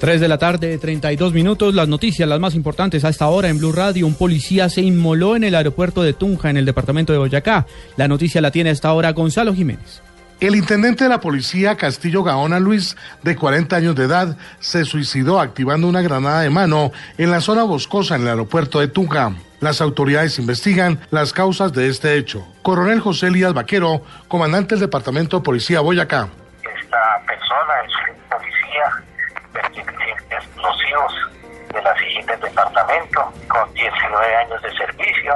3 de la tarde, 32 minutos. Las noticias, las más importantes a esta hora en Blue Radio. Un policía se inmoló en el aeropuerto de Tunja, en el departamento de Boyacá. La noticia la tiene a esta hora Gonzalo Jiménez. El intendente de la policía Castillo Gaona Luis, de 40 años de edad, se suicidó activando una granada de mano en la zona boscosa en el aeropuerto de Tunja. Las autoridades investigan las causas de este hecho. Coronel José Elías Vaquero, comandante del Departamento de Policía Boyacá. Esta persona de la siguiente departamento, con 19 años de servicio,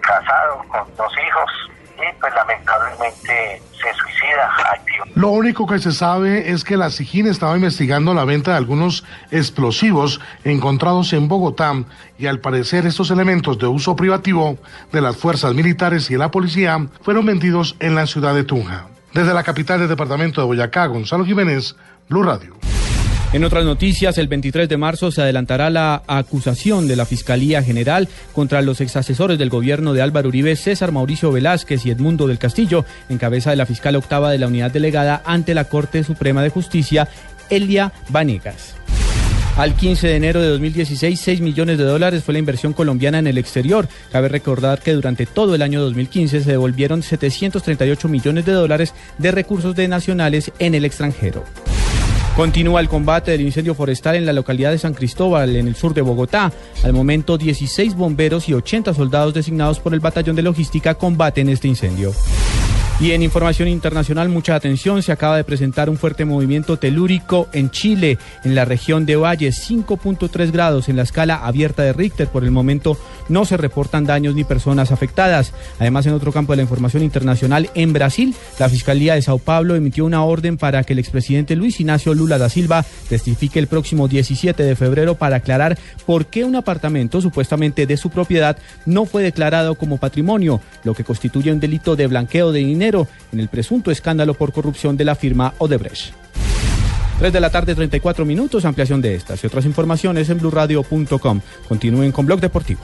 casado con dos hijos y pues lamentablemente se suicida activo. Lo único que se sabe es que la SIGIN estaba investigando la venta de algunos explosivos encontrados en Bogotá y al parecer estos elementos de uso privativo de las fuerzas militares y de la policía fueron vendidos en la ciudad de Tunja. Desde la capital del departamento de Boyacá, Gonzalo Jiménez, Blue Radio. En otras noticias, el 23 de marzo se adelantará la acusación de la Fiscalía General contra los exasesores del gobierno de Álvaro Uribe, César Mauricio Velázquez y Edmundo del Castillo, en cabeza de la fiscal octava de la unidad delegada ante la Corte Suprema de Justicia, Elia Vanegas. Al 15 de enero de 2016, 6 millones de dólares fue la inversión colombiana en el exterior. Cabe recordar que durante todo el año 2015 se devolvieron 738 millones de dólares de recursos de nacionales en el extranjero. Continúa el combate del incendio forestal en la localidad de San Cristóbal, en el sur de Bogotá. Al momento, 16 bomberos y 80 soldados designados por el Batallón de Logística combaten este incendio. Y en información internacional, mucha atención, se acaba de presentar un fuerte movimiento telúrico en Chile, en la región de Valle, 5.3 grados en la escala abierta de Richter. Por el momento no se reportan daños ni personas afectadas. Además, en otro campo de la información internacional, en Brasil, la Fiscalía de Sao Paulo emitió una orden para que el expresidente Luis Ignacio Lula da Silva testifique el próximo 17 de febrero para aclarar por qué un apartamento supuestamente de su propiedad no fue declarado como patrimonio, lo que constituye un delito de blanqueo de dinero en el presunto escándalo por corrupción de la firma Odebrecht. 3 de la tarde, 34 minutos, ampliación de estas y otras informaciones en blurradio.com. Continúen con Blog Deportivo.